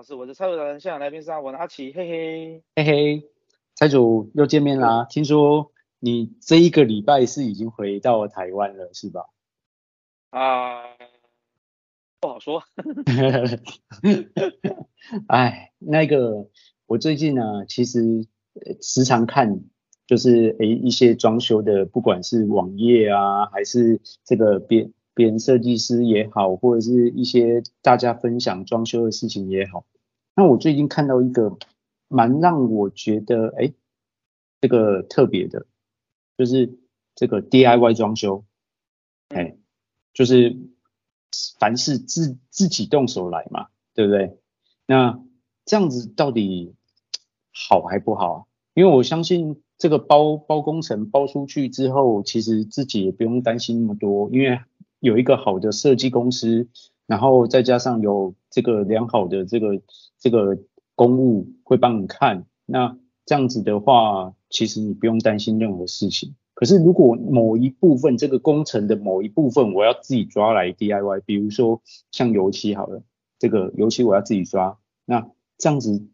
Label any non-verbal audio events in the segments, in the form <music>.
老师，我是蔡主人，现场来宾是阿文阿奇，嘿嘿嘿嘿，蔡主又见面啦，听说你这一个礼拜是已经回到台湾了是吧？啊、呃，不好说，<laughs> 哎，那个我最近呢，其实时常看，就是诶一些装修的，不管是网页啊，还是这个编。别人设计师也好，或者是一些大家分享装修的事情也好，那我最近看到一个蛮让我觉得哎，这个特别的，就是这个 DIY 装修，哎，就是凡事自自己动手来嘛，对不对？那这样子到底好还不好啊？因为我相信这个包包工程包出去之后，其实自己也不用担心那么多，因为有一个好的设计公司，然后再加上有这个良好的这个这个公务会帮你看，那这样子的话，其实你不用担心任何事情。可是如果某一部分这个工程的某一部分我要自己抓来 DIY，比如说像油漆好了，这个油漆我要自己抓，那这样子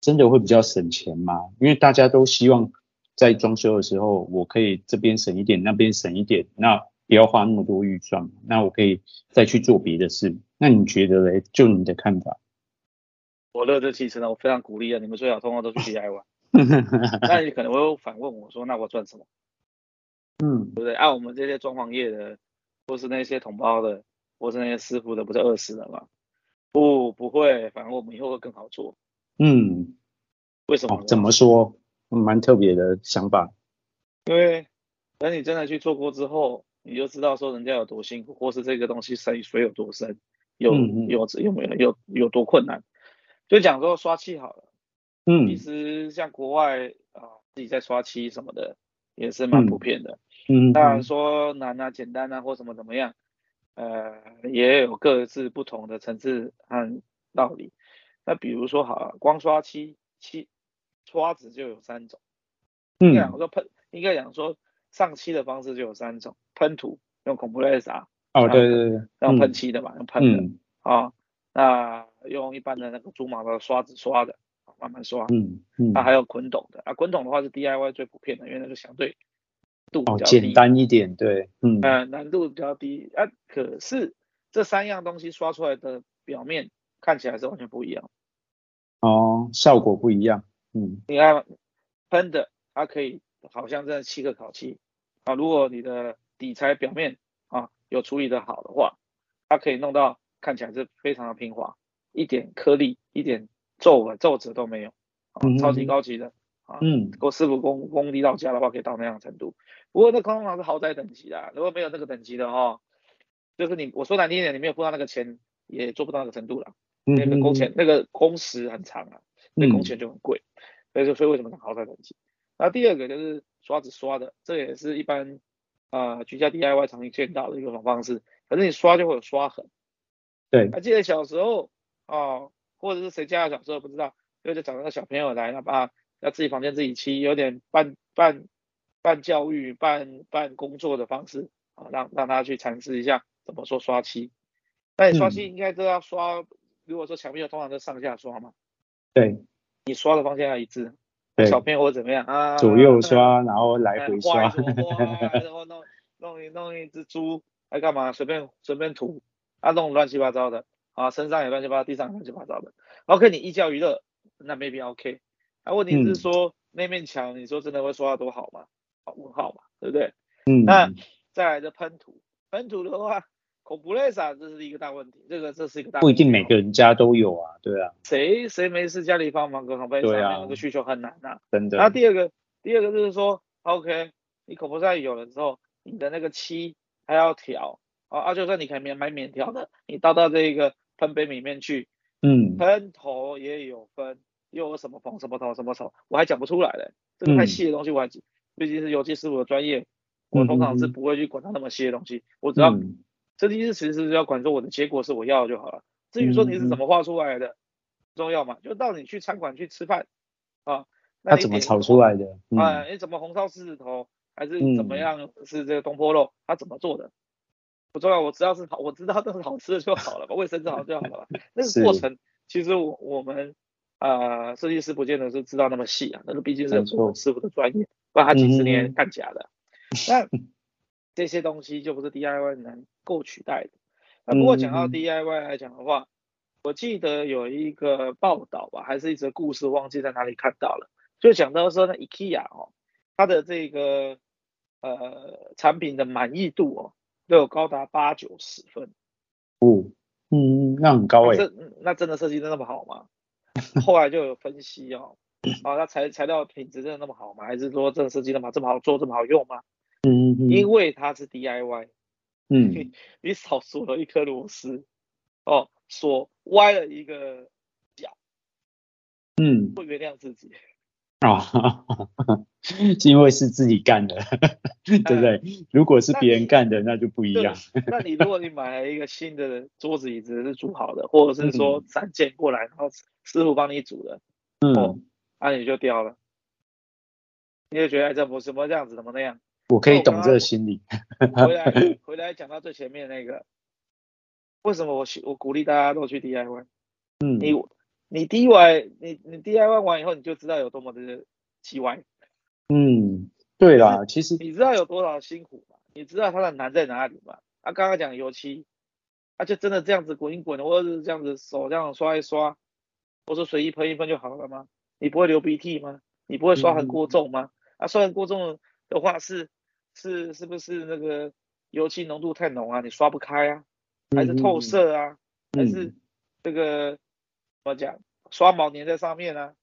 真的会比较省钱吗？因为大家都希望在装修的时候，我可以这边省一点，那边省一点，那。不要花那么多预算，那我可以再去做别的事。那你觉得嘞？就你的看法？我乐这其实呢，我非常鼓励啊，你们最好通通都去 <laughs> DIY。<laughs> 那你可能会反问我说，那我赚什么？嗯，对不对？按、啊、我们这些装潢业的，或是那些同胞的，或是那些师傅的，不是饿死了吗？不，不会，反而我们以后会更好做。嗯，为什么、哦？怎么说？蛮特别的想法。因为等你真的去做过之后。你就知道说人家有多辛苦，或是这个东西水水有多深，有有有没有有有多困难。就讲说刷漆好了，嗯，其实像国外啊、呃、自己在刷漆什么的也是蛮普遍的，嗯，当然说难啊简单啊或什么怎么样，呃也有各自不同的层次和道理。那比如说好了，光刷漆漆刷子就有三种，嗯，应该讲说喷，应该讲说。上漆的方式就有三种，喷涂用 compressor 哦，对对对，用喷漆的嘛，用喷的啊、那用一般的那个猪毛的刷子刷的，慢慢刷，嗯嗯，那还有滚筒的啊，滚筒的话是 DIY 最普遍的，因为那个相对度比较低、哦、简单一点，对，嗯，呃，难度比较低啊，可是这三样东西刷出来的表面看起来是完全不一样，哦，效果不一样，嗯，你看喷的它可以。好像这七个烤漆啊，如果你的底材表面啊有处理的好的话，它可以弄到看起来是非常的平滑，一点颗粒、一点皱纹、皱褶都没有，啊，超级高级的啊，嗯，我师傅工功力到家的话，可以到那样的程度。不过那通常是豪宅等级的，如果没有那个等级的话，就是你我说难听一点，你没有付到那个钱，也做不到那个程度了。那个工钱、那个工时很长啊，那工钱就很贵，所以说所以为什么是豪宅等级？那第二个就是刷子刷的，这也是一般啊、呃、居家 DIY 常见到的一种方式。反正你刷就会有刷痕。对，还记得小时候啊、呃，或者是谁家的小时候不知道，就就找那个小朋友来，那把要自己房间自己漆，有点半半半教育、半半工作的方式啊，让让他去尝试一下怎么说刷漆。那你刷漆应该都要刷，嗯、如果说墙壁通常都上下刷嘛。对，你刷的方向要一致。小朋友或怎么样啊？左右刷，<laughs> 然后来回刷，<laughs> 然后弄弄一弄一只猪，还干嘛？随便随便涂，啊弄乱七八糟的，啊身上也乱七八糟，地上也乱七八糟的。OK，你寓教于乐，那 maybe OK。啊，问题是说、嗯、那面墙，你说真的会刷得多好吗？好问号嘛，对不对？嗯。那再来的喷涂，喷涂的话。Compressor 这是一个大问题，这个这是一个大问题。不一定每个人家都有啊，对啊。谁谁没事家里放放个 compressor，那个需求很难啊。真的。那第二个，第二个就是说，OK，你 compressor 有了之后，你的那个漆还要调啊，就算你可以免买免调的，你倒到这个喷杯里面去，嗯，喷头也有分，又有什么红什么头什么头，我还讲不出来的，这个太细的东西我还，毕、嗯、竟是油漆师傅的专业，我通常是不会去管它那么细的东西，我只要。嗯设计师其实是要管说我的结果是我要的就好了，至于说你是怎么画出来的，嗯、重要嘛？就到你去餐馆去吃饭啊，那怎么炒出来的？嗯、啊，你怎么红烧狮子头，还是怎么样？是这个东坡肉，他怎么做的？不重要，我只要是好，我知道这是好吃的就好了吧，卫生做好就好了吧。那个过程其实我我们呃设计师不见得是知道那么细啊，那个毕竟是师傅的专业，不然他几十年干假的。那这些东西就不是 DIY 能够取代的。那不过讲到 DIY 来讲的话，我记得有一个报道吧，还是一则故事，忘记在哪里看到了，就讲到说那 IKEA 哦，它的这个呃产品的满意度哦，都有高达八九十分。哦，嗯，那很高哎。这那真的设计的那么好吗？后来就有分析哦，啊，<coughs> 它材材料品质真的那么好吗？还是说这个设计的嘛这么好做这么好用吗？嗯嗯。因为它是 DIY。嗯。<laughs> 你少锁了一颗螺丝哦。锁歪了一个角，嗯，不原谅自己啊，<laughs> 是因为是自己干的，<laughs> 对不对？如果是别人干的，那就不一样。那你如果你买了一个新的桌子椅子是煮好的，或者是说三件过来，然后师傅帮你煮的，嗯，那你就掉了，你就觉得这不什么这样子，怎么那样？我可以懂这个心理。回来 <laughs> 回来讲到最前面那个。为什么我我鼓励大家都去 DIY？嗯，你你 DIY 你你 DIY 完以后，你就知道有多么的奇歪。嗯，对啦，其实你知道有多少辛苦吗？你知道它的难在哪里吗？啊，刚刚讲油漆，啊就真的这样子滚一滚，或者是这样子手这样刷一刷，或者随意喷一喷就好了吗？你不会流鼻涕吗？你不会刷很过重吗？嗯、啊，刷很过重的话是是是不是那个油漆浓度太浓啊？你刷不开啊？还是透色啊，嗯、还是这个、嗯、怎么讲，刷毛粘在上面啊，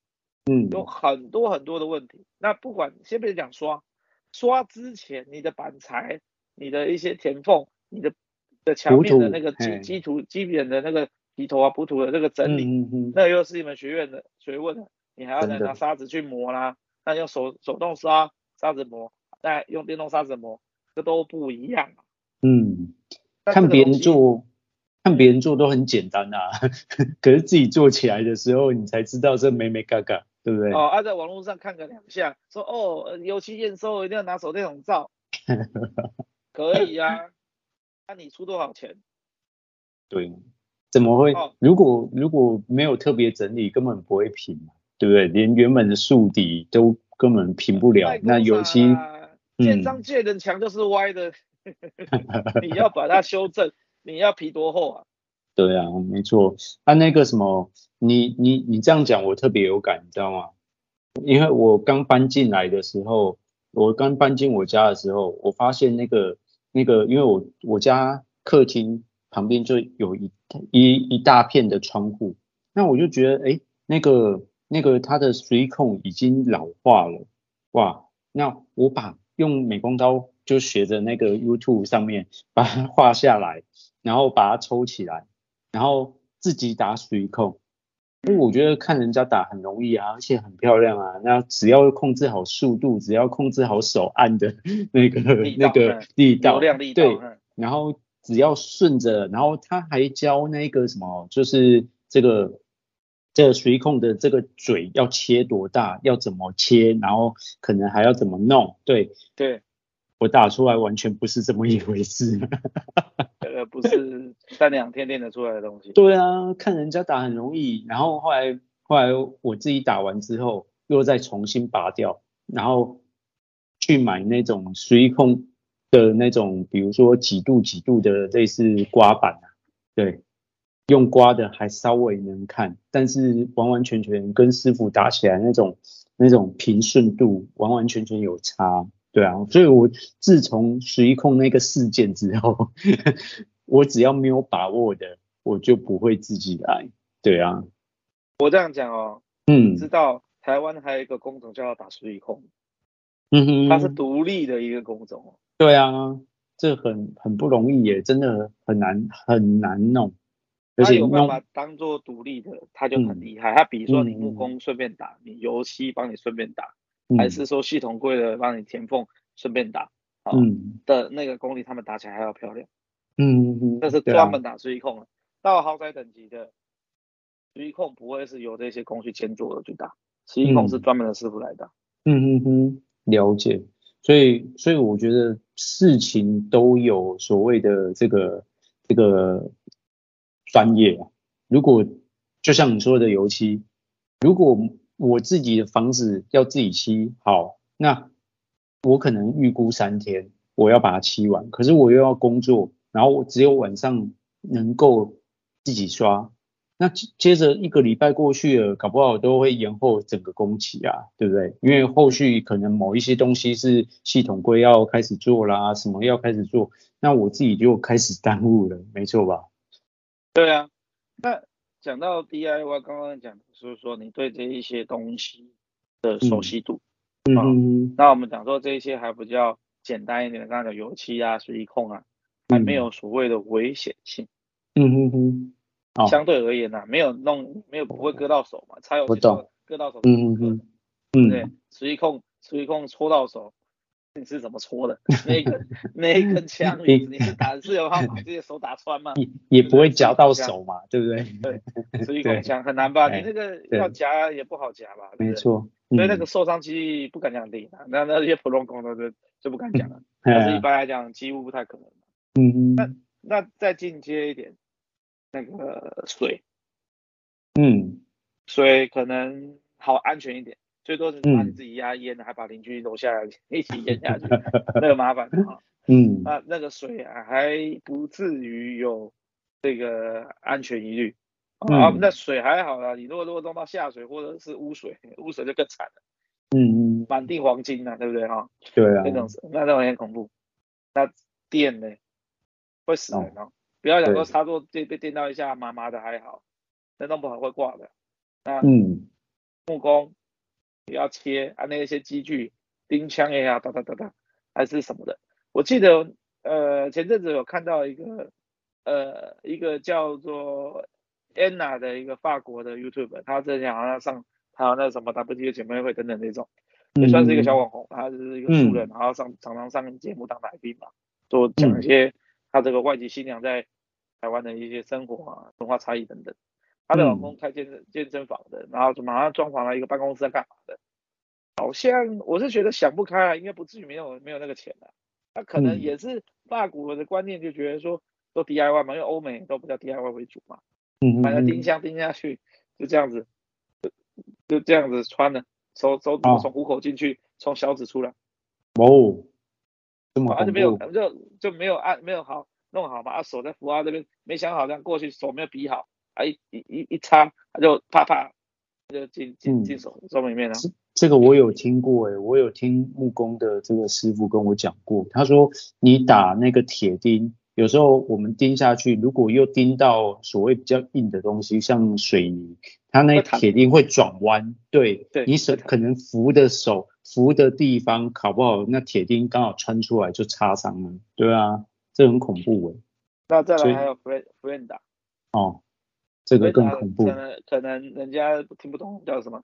嗯，有很多很多的问题。那不管先别讲刷，刷之前你的板材、你的一些填缝、你的的墙面的那个基基础、基本的那个底头啊、补土的这个整理，嗯嗯嗯、那又是一门学院的学问，你还要再拿砂纸去磨啦，那用手手动刷砂子磨，再用电动砂纸磨，这都不一样。嗯。看别人做，看别人做都很简单啊，<laughs> 可是自己做起来的时候，你才知道这美美嘎嘎，对不对？哦，啊，在网络上看个两下，说哦，油漆验收一定要拿手电筒照，<laughs> 可以啊，那、啊、你出多少钱？对，怎么会？哦、如果如果没有特别整理，根本不会平，对不对？连原本的树底都根本平不了，那油漆，建商借人墙就是歪的。<laughs> <laughs> 你要把它修正，你要皮多厚啊？对啊，没错。啊，那个什么，你你你这样讲，我特别有感，你知道吗？因为我刚搬进来的时候，我刚搬进我家的时候，我发现那个那个，因为我我家客厅旁边就有一一一大片的窗户，那我就觉得，哎，那个那个它的水孔已经老化了，哇！那我把用美工刀。就学着那个 YouTube 上面 <laughs> 把它画下来，然后把它抽起来，然后自己打水控。因为我觉得看人家打很容易啊，而且很漂亮啊。那只要控制好速度，只要控制好手按的那 <laughs> 个那个力道，对，然后只要顺着，然后他还教那个什么，就是这个这个水孔的这个嘴要切多大，要怎么切，然后可能还要怎么弄，对对。我打出来完全不是这么一回事，<laughs> 这个不是三两天练得出来的东西。对啊，看人家打很容易，然后后来后来我自己打完之后，又再重新拔掉，然后去买那种水控的那种，比如说几度几度的类似刮板啊，对，用刮的还稍微能看，但是完完全全跟师傅打起来那种那种平顺度完完全全有差。对啊，所以我自从十一控那个事件之后，<laughs> 我只要没有把握的，我就不会自己来。对啊，我这样讲哦，嗯，知道台湾还有一个工种叫打十一控，嗯哼，它是独立的一个工种。对啊，这很很不容易耶，真的很难很难弄。而且它有办法当做独立的，他就很厉害。它、嗯、比如说你木工顺便打，嗯、你油漆帮你顺便打。还是说系统柜的帮你填缝，顺便打，嗯，的那个功力，他们打起来还要漂亮，嗯嗯，这是专门打水控了。到豪宅等级的水控不会是由这些工序兼做的去打，水控是专门的师傅来打。嗯嗯嗯，了解。所以所以我觉得事情都有所谓的这个这个专业啊。如果就像你说的油漆，如果我自己的房子要自己漆好，那我可能预估三天我要把它漆完，可是我又要工作，然后我只有晚上能够自己刷。那接着一个礼拜过去了，搞不好都会延后整个工期啊，对不对？因为后续可能某一些东西是系统柜要开始做啦，什么要开始做，那我自己就开始耽误了，没错吧？对啊，那讲到 DIY，刚刚讲的是说你对这一些东西的熟悉度，嗯，嗯，那我们讲说这一些还比较简单一点的，刚刚讲油漆啊、水力控啊，还没有所谓的危险性，嗯哼哼。相对而言呢、啊，没有弄，没有不会割到手嘛，擦油漆割到手，嗯嗯嗯，对，水力控水力控戳到手，你是怎么戳的？那一根 <laughs> 那一根枪，你你是打是有办法把自己手打穿吗？也也不会夹到手嘛，对不对？对，水力控枪很难吧？你那个要夹也不好夹吧？没错，所以那个受伤几率不敢讲低，那那些普通工的就就不敢讲了，<laughs> 但是一般来讲几乎不太可能。嗯嗯，那那再进阶一点。那个水，嗯，水可能好安全一点，最多是把你自己压淹了，还把邻居楼下一起淹下去，<laughs> 那个麻烦啊。嗯，那那个水啊，还不至于有这个安全疑虑。啊，那水还好啦，你如果如果弄到下水或者是污水，<laughs> 污水就更惨了。嗯嗯，满地黄金呐，对不对哈？对啊，那种那种很恐怖。那电呢？会死人哦。不要讲说插座被被电到一下麻麻的还好，那弄不好会挂的。那嗯，木工也要切啊，那些机具钉枪也要哒哒哒哒，还是什么的。我记得呃前阵子有看到一个呃一个叫做 Anna 的一个法国的 YouTuber，他之前好像上还有那什么 WTA 姐妹会等等那种，也算是一个小网红，他是一个素人，然后上常常上节目当来宾嘛，就讲一些他这个外籍新娘在台湾的一些生活啊，文化差异等等。她的老公开健身健身房的，然后就马上装潢了一个办公室，在干嘛的？好像我是觉得想不开啊，应该不至于没有没有那个钱的。他可能也是法国的观念，就觉得说都 DIY 嘛，因为欧美都比较 DIY 为主嘛。嗯，买个钉箱钉下去，就这样子，就就这样子穿了，手手从虎口进去，从小指出来。哦，这么啊就没有就就没有按没有好。弄好嘛，啊手在扶啊这边没想好，这样过去手没有比好，啊一一一一插，他就啪啪就进进进手手里面了。这个我有听过诶，我有听木工的这个师傅跟我讲过，他说你打那个铁钉，有时候我们钉下去，如果又钉到所谓比较硬的东西，像水泥，它那铁钉会转弯，对，对你手可能扶的手扶的地方搞不好，那铁钉刚好穿出来就擦伤了，对啊。这很恐怖诶，那再来还有 Brenda 哦，这个更恐怖。可能可能人家听不懂叫什么，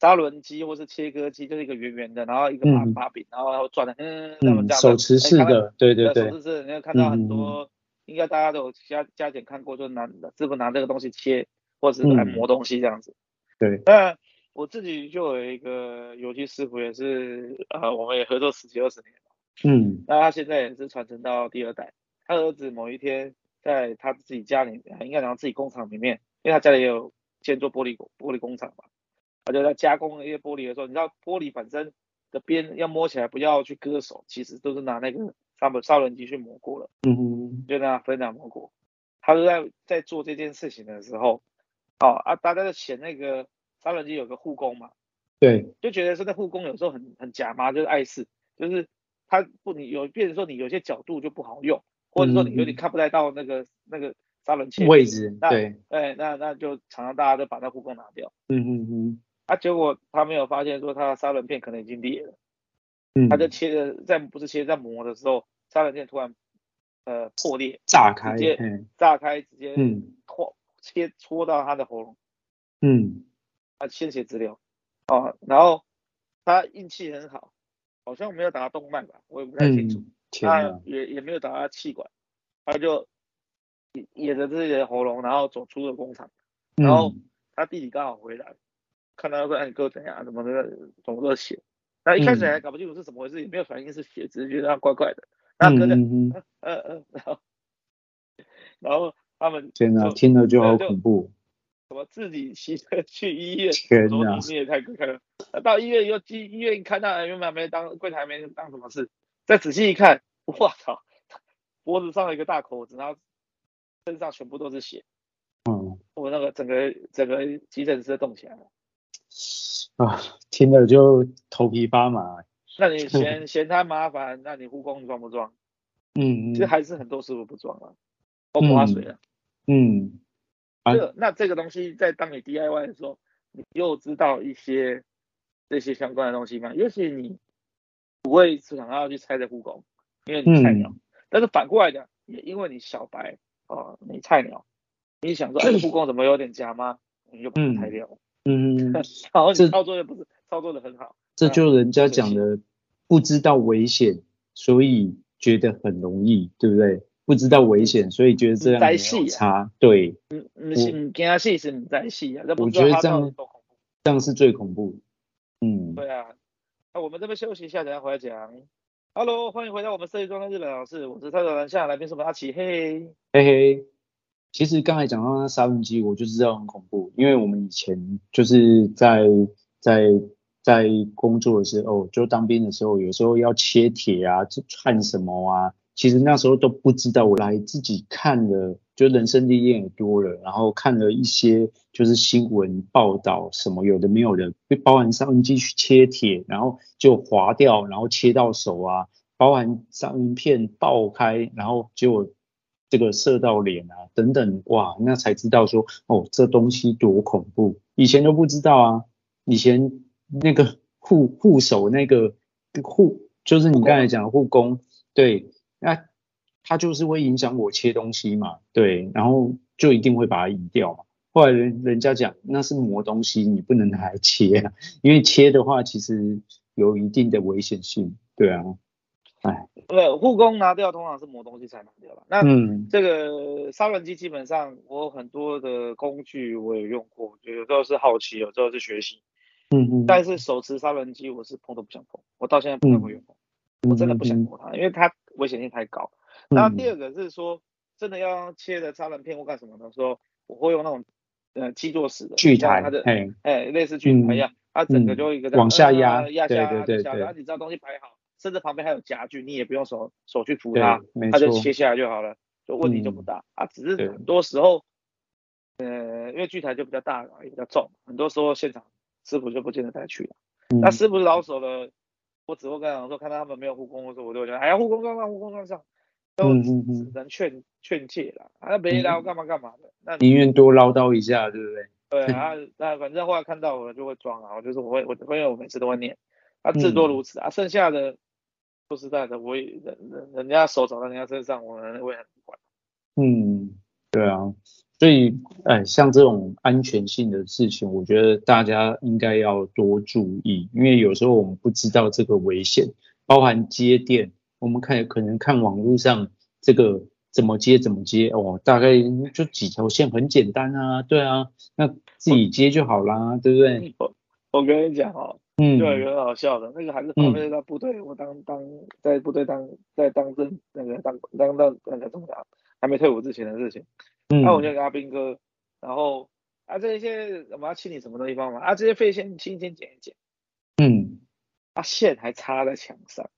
砂轮机或是切割机，就是一个圆圆的，然后一个把把柄，然后转的，嗯，这样手持式的，对对对，手持式，你有看到很多，应该大家都有加加减看过，就拿师傅拿这个东西切，或者是来磨东西这样子。对，那我自己就有一个油漆师傅，也是呃，我们也合作十几二十年。嗯，那他现在也是传承到第二代。他儿子某一天在他自己家里，应该讲自己工厂里面，因为他家里也有建做玻璃玻璃工厂嘛，他就在加工一些玻璃的时候，你知道玻璃本身的边要摸起来不要去割手，其实都是拿那个砂砂轮机去磨过了。嗯哼，就那样分两磨过。他就在在做这件事情的时候，哦啊，大家在嫌那个砂轮机有个护工嘛，对，就觉得说那护工有时候很很假嘛，就是碍事，就是。他不，你有，变成说你有些角度就不好用，或者说你有点看不太到那个、嗯、那个砂轮切位置，那对，对，那那就常常大家都把那护工拿掉。嗯嗯嗯。啊，结果他没有发现说他的砂轮片可能已经裂了，嗯，他就切的在不是切在磨的时候，砂轮片突然呃破裂，炸开，直接炸开，直接嗯。戳切戳到他的喉咙，嗯，啊鲜血直流，哦，然后他运气很好。好像没有打到动脉吧，我也不太清楚。嗯、他也也没有打他气管，他就噎着自己的喉咙，然后走出了工厂。然后他弟弟刚好回来，嗯、看到说：“哎，你哥怎样？怎么的？怎么都血？”那一开始还搞不清楚是怎么回事，也没有反应是血，只是觉得他怪怪的。那可能嗯嗯，<laughs> 然后然后他们天哪，听了就好恐怖。什么自己骑车 <laughs> 去医院？天哪，你也太可了。到医院以后，医医院看到原本没当柜台没当什么事，再仔细一看，我操，脖子上有一个大口子，然后身上全部都是血。嗯，我那个整个整个急诊室都动起来了。啊，听了就头皮发麻。那你 <laughs> 嫌嫌他麻烦，那你护工装不装？嗯，其实还是很多师傅不装啊，都不划水啊。嗯，这、啊、那这个东西在当你 DIY 的时候，你又知道一些这些相关的东西吗？也许你不会想要去猜这护工，因为你菜鸟。嗯、但是反过来讲，也因为你小白啊，你菜鸟，你想说哎，<clears throat> 护工怎么有点假吗？你就把它拆掉。嗯，<laughs> 然后你操作又不是操作的很好。这就人家讲的，不知道危险，所以觉得很容易，对不对？不知道危险，所以觉得这样没有差。对，嗯嗯，是你跟他试试，你再试啊。我觉得这样这样是最恐怖。嗯，对啊。那我们这边休息一下，等下回来讲。Hello，欢迎回到我们设计装的日本老师，我是蔡总南下来宾是我们阿奇，嘿嘿嘿。其实刚才讲到那砂轮机，我就知道很恐怖，因为我们以前就是在在。在工作的时候，就当兵的时候，有时候要切铁啊，焊什么啊，其实那时候都不知道。我来自己看了，就人生历练也多了，然后看了一些就是新闻报道，什么有的没有的，包含上机去切铁，然后就划掉，然后切到手啊，包含上片爆开，然后就这个射到脸啊等等，哇，那才知道说哦，这东西多恐怖，以前都不知道啊，以前。那个护护手那个护，就是你刚才讲的护工，对，那他就是会影响我切东西嘛，对，然后就一定会把它移掉嘛。后来人人家讲那是磨东西，你不能拿来切啊，因为切的话其实有一定的危险性，对啊，哎，对，护工拿掉通常是磨东西才拿掉了。那这个砂轮机基本上我有很多的工具我也用过，就有时候是好奇，有时候是学习。嗯嗯，但是手持砂轮机我是碰都不想碰，我到现在不太会用，嗯、我真的不想碰它，嗯、因为它危险性太高。然后第二个是说，真的要切的砂轮片或干什么的时候，我会用那种呃基座式的锯台，它的哎哎类似锯台一样，嗯、它整个就一个往下压压下，对对对，然后你知道东西摆好，甚至旁边还有夹具，你也不用手手去扶它，它就切下来就好了，就问题就不大。嗯、啊，只是很多时候，呃，因为锯台就比较大，也比较重，很多时候现场。师傅就不见得带去那师傅老手了，我只会跟他讲说，看到他们没有护工的时候，我就会觉得，哎呀，护工装上，护工装上，都只能劝劝诫了，啊，没来我干嘛干嘛的，那宁愿多唠叨一下，对不对？对 <laughs> 啊，那反正后来看到我就会装啊，我就是我会我因为我每次都会念，啊，至多如此啊，剩下的说实在的，我也人人人家手长在人家身上，我我也很不管。嗯，对啊。所以，哎，像这种安全性的事情，我觉得大家应该要多注意，因为有时候我们不知道这个危险，包含接电，我们看可能看网络上这个怎么接怎么接哦，大概就几条线，很简单啊，对啊，那自己接就好啦，我对不对？我我跟你讲哦，嗯，就很好笑的，那个还是旁边在部队，嗯、我当当在部队当在当政那个当当当那个中长，还没退伍之前的事情。那、嗯。啊、我就跟阿兵哥，然后啊这些我们要清理什么东西方法啊这些废线轻轻剪一剪，嗯，啊线还插在墙上，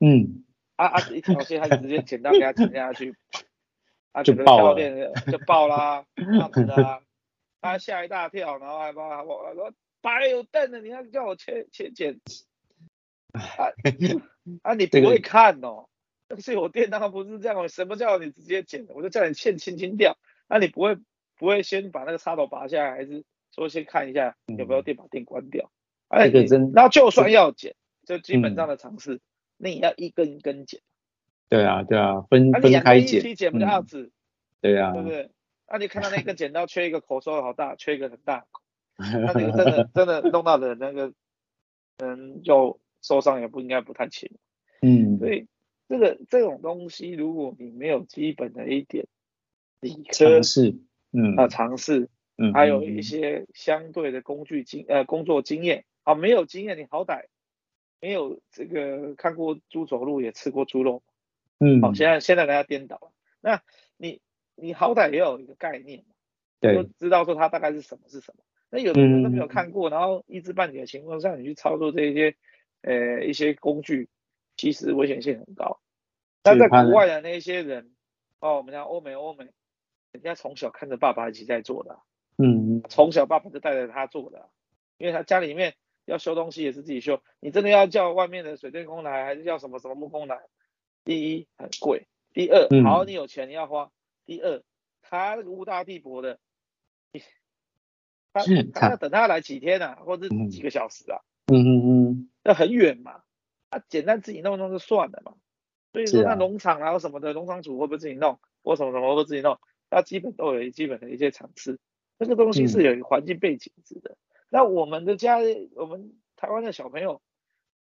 嗯，啊啊一条线他就直接剪刀给他剪下去，<laughs> 啊就爆了，就爆啦，这样子的，他吓一大跳，然后还把我说白有灯的，你要叫我切切剪，啊 <laughs> 啊你不会看哦。但是我电脑不是这样，什么叫你直接剪的？我就叫你线轻轻掉。那你不会不会先把那个插头拔下来，还是说先看一下有没有电，把电关掉？哎、嗯，然后就算要剪，就基本上的常识，那也要一根一根剪。对啊，对啊，分分开剪。剪不掉子。对啊，对不对？那你看到那个剪刀缺一个口收好大，缺一个很大口，<laughs> 那那个真的真的弄到的那个嗯，就受伤也不应该不太轻。嗯，所以。这个这种东西，如果你没有基本的一点理科，尝试，嗯啊尝试，嗯，还有一些相对的工具经呃工作经验啊，没有经验，你好歹没有这个看过猪走路也吃过猪肉，嗯，好，现在现在大家颠倒了。那你你好歹也有一个概念嘛，对，就知道说它大概是什么是什么。那有的人都没有看过，嗯、然后一知半解的情况下，你去操作这一些呃一些工具，其实危险性很高。但在国外的那些人，哦，我们讲欧美欧美，人家从小看着爸爸一起在做的，嗯，从小爸爸就带着他做的，因为他家里面要修东西也是自己修，你真的要叫外面的水电工来，还是叫什么什么木工来？第一很贵，第二好你有钱你要花，第二他那个物大地薄的。<laughs> 他他要等他来几天啊，或者几个小时啊，嗯嗯嗯，那很远嘛，他简单自己弄弄就算了嘛。所以说那农场啊什么的，农场主会不会自己弄，或什么什么会不会自己弄，他基本都有基本的一些常识。这个东西是有一个环境背景值的。嗯、那我们的家，我们台湾的小朋友，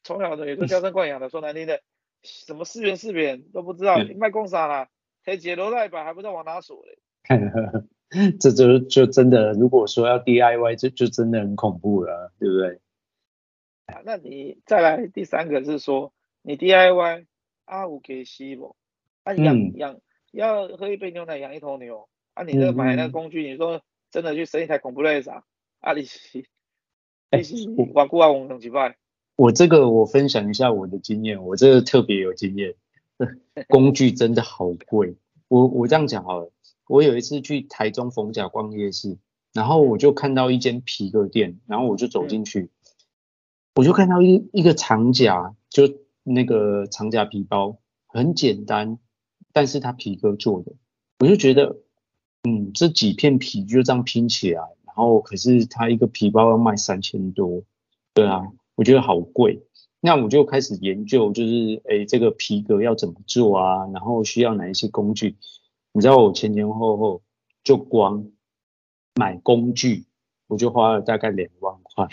从小的也都娇生惯养的，说难听的，什么四元四元都不知道，你卖工啥啦，可以解楼带板还不知道往哪锁嘞。<laughs> 这就就真的，如果说要 DIY，这就真的很恐怖了，对不对？啊，那你再来第三个是说，你 DIY 啊，五给西不？啊，养养要喝一杯牛奶养一头牛，啊，你这个买那个工具，你说真的去生一台恐怖类啥？啊，你 <laughs> 是，你 <laughs> 是玩过啊？玩两几拜？我这个我分享一下我的经验，我这个特别有经验，<laughs> 工具真的好贵。我我这样讲好了。我有一次去台中逢甲逛夜市，然后我就看到一间皮革店，然后我就走进去，嗯、我就看到一一个长夹，就那个长夹皮包，很简单，但是它皮革做的，我就觉得，嗯，这几片皮就这样拼起来，然后可是他一个皮包要卖三千多，对啊，我觉得好贵，那我就开始研究，就是诶这个皮革要怎么做啊，然后需要哪一些工具。你知道我前前后后就光买工具，我就花了大概两万块。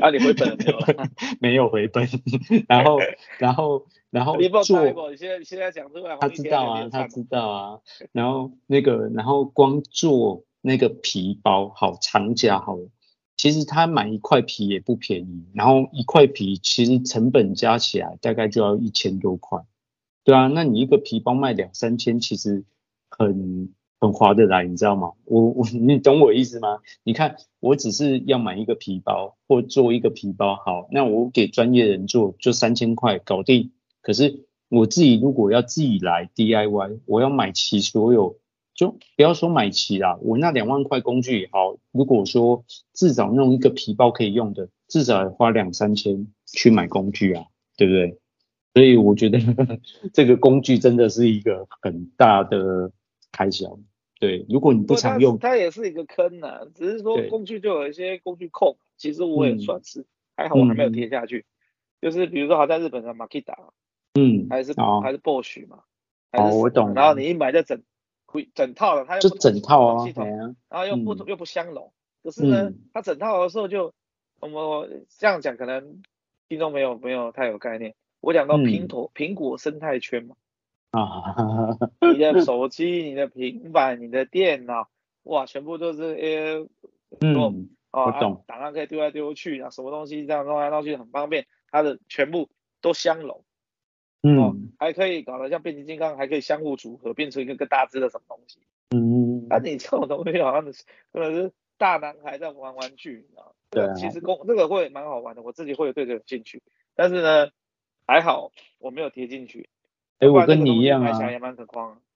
啊，你回本了没有？<laughs> 没有回本。然后，<laughs> 然后，然后做。你现在现在讲出来，他知道啊，他知道啊。然后那个，然后光做那个皮包，好长夹好。其实他买一块皮也不便宜，然后一块皮其实成本加起来大概就要一千多块。对啊，那你一个皮包卖两三千，其实很很划得来，你知道吗？我我你懂我意思吗？你看，我只是要买一个皮包或做一个皮包，好，那我给专业人做就三千块搞定。可是我自己如果要自己来 DIY，我要买齐所有，就不要说买齐啦，我那两万块工具也好，如果说至少弄一个皮包可以用的，至少要花两三千去买工具啊，对不对？所以我觉得 <laughs> 这个工具真的是一个很大的开销。对，如果你不常用，它也是一个坑啊。只是说工具就有一些工具控，其实我也算是、嗯、还好，我还没有贴下去。嗯、就是比如说，好在日本的 Makita，嗯，还是、哦、还是 Bosch 嘛。哦，我懂。然后你一买就整整套的，它又就整套啊，然后又不、嗯、又不相容。可是呢，它整套的时候就我们这样讲，可能听众没有没有太有概念。我讲到苹果苹果生态圈嘛，啊，你的手机、你的平板、你的电脑，哇，全部都是 A，嗯，啊、我懂，档案可以丢来丢去啊，什么东西这样弄来弄去很方便，它的全部都相容，嗯，还可以搞得像变形金刚，还可以相互组合，变成一个更大只的什么东西，嗯，那、啊、你这种东西好像是可能是大男孩在玩玩具，你知道吗？对、啊，其实公这个会蛮好玩的，我自己会有对这个有兴趣，但是呢。还好我没有贴进去。哎、欸，我跟你一样啊。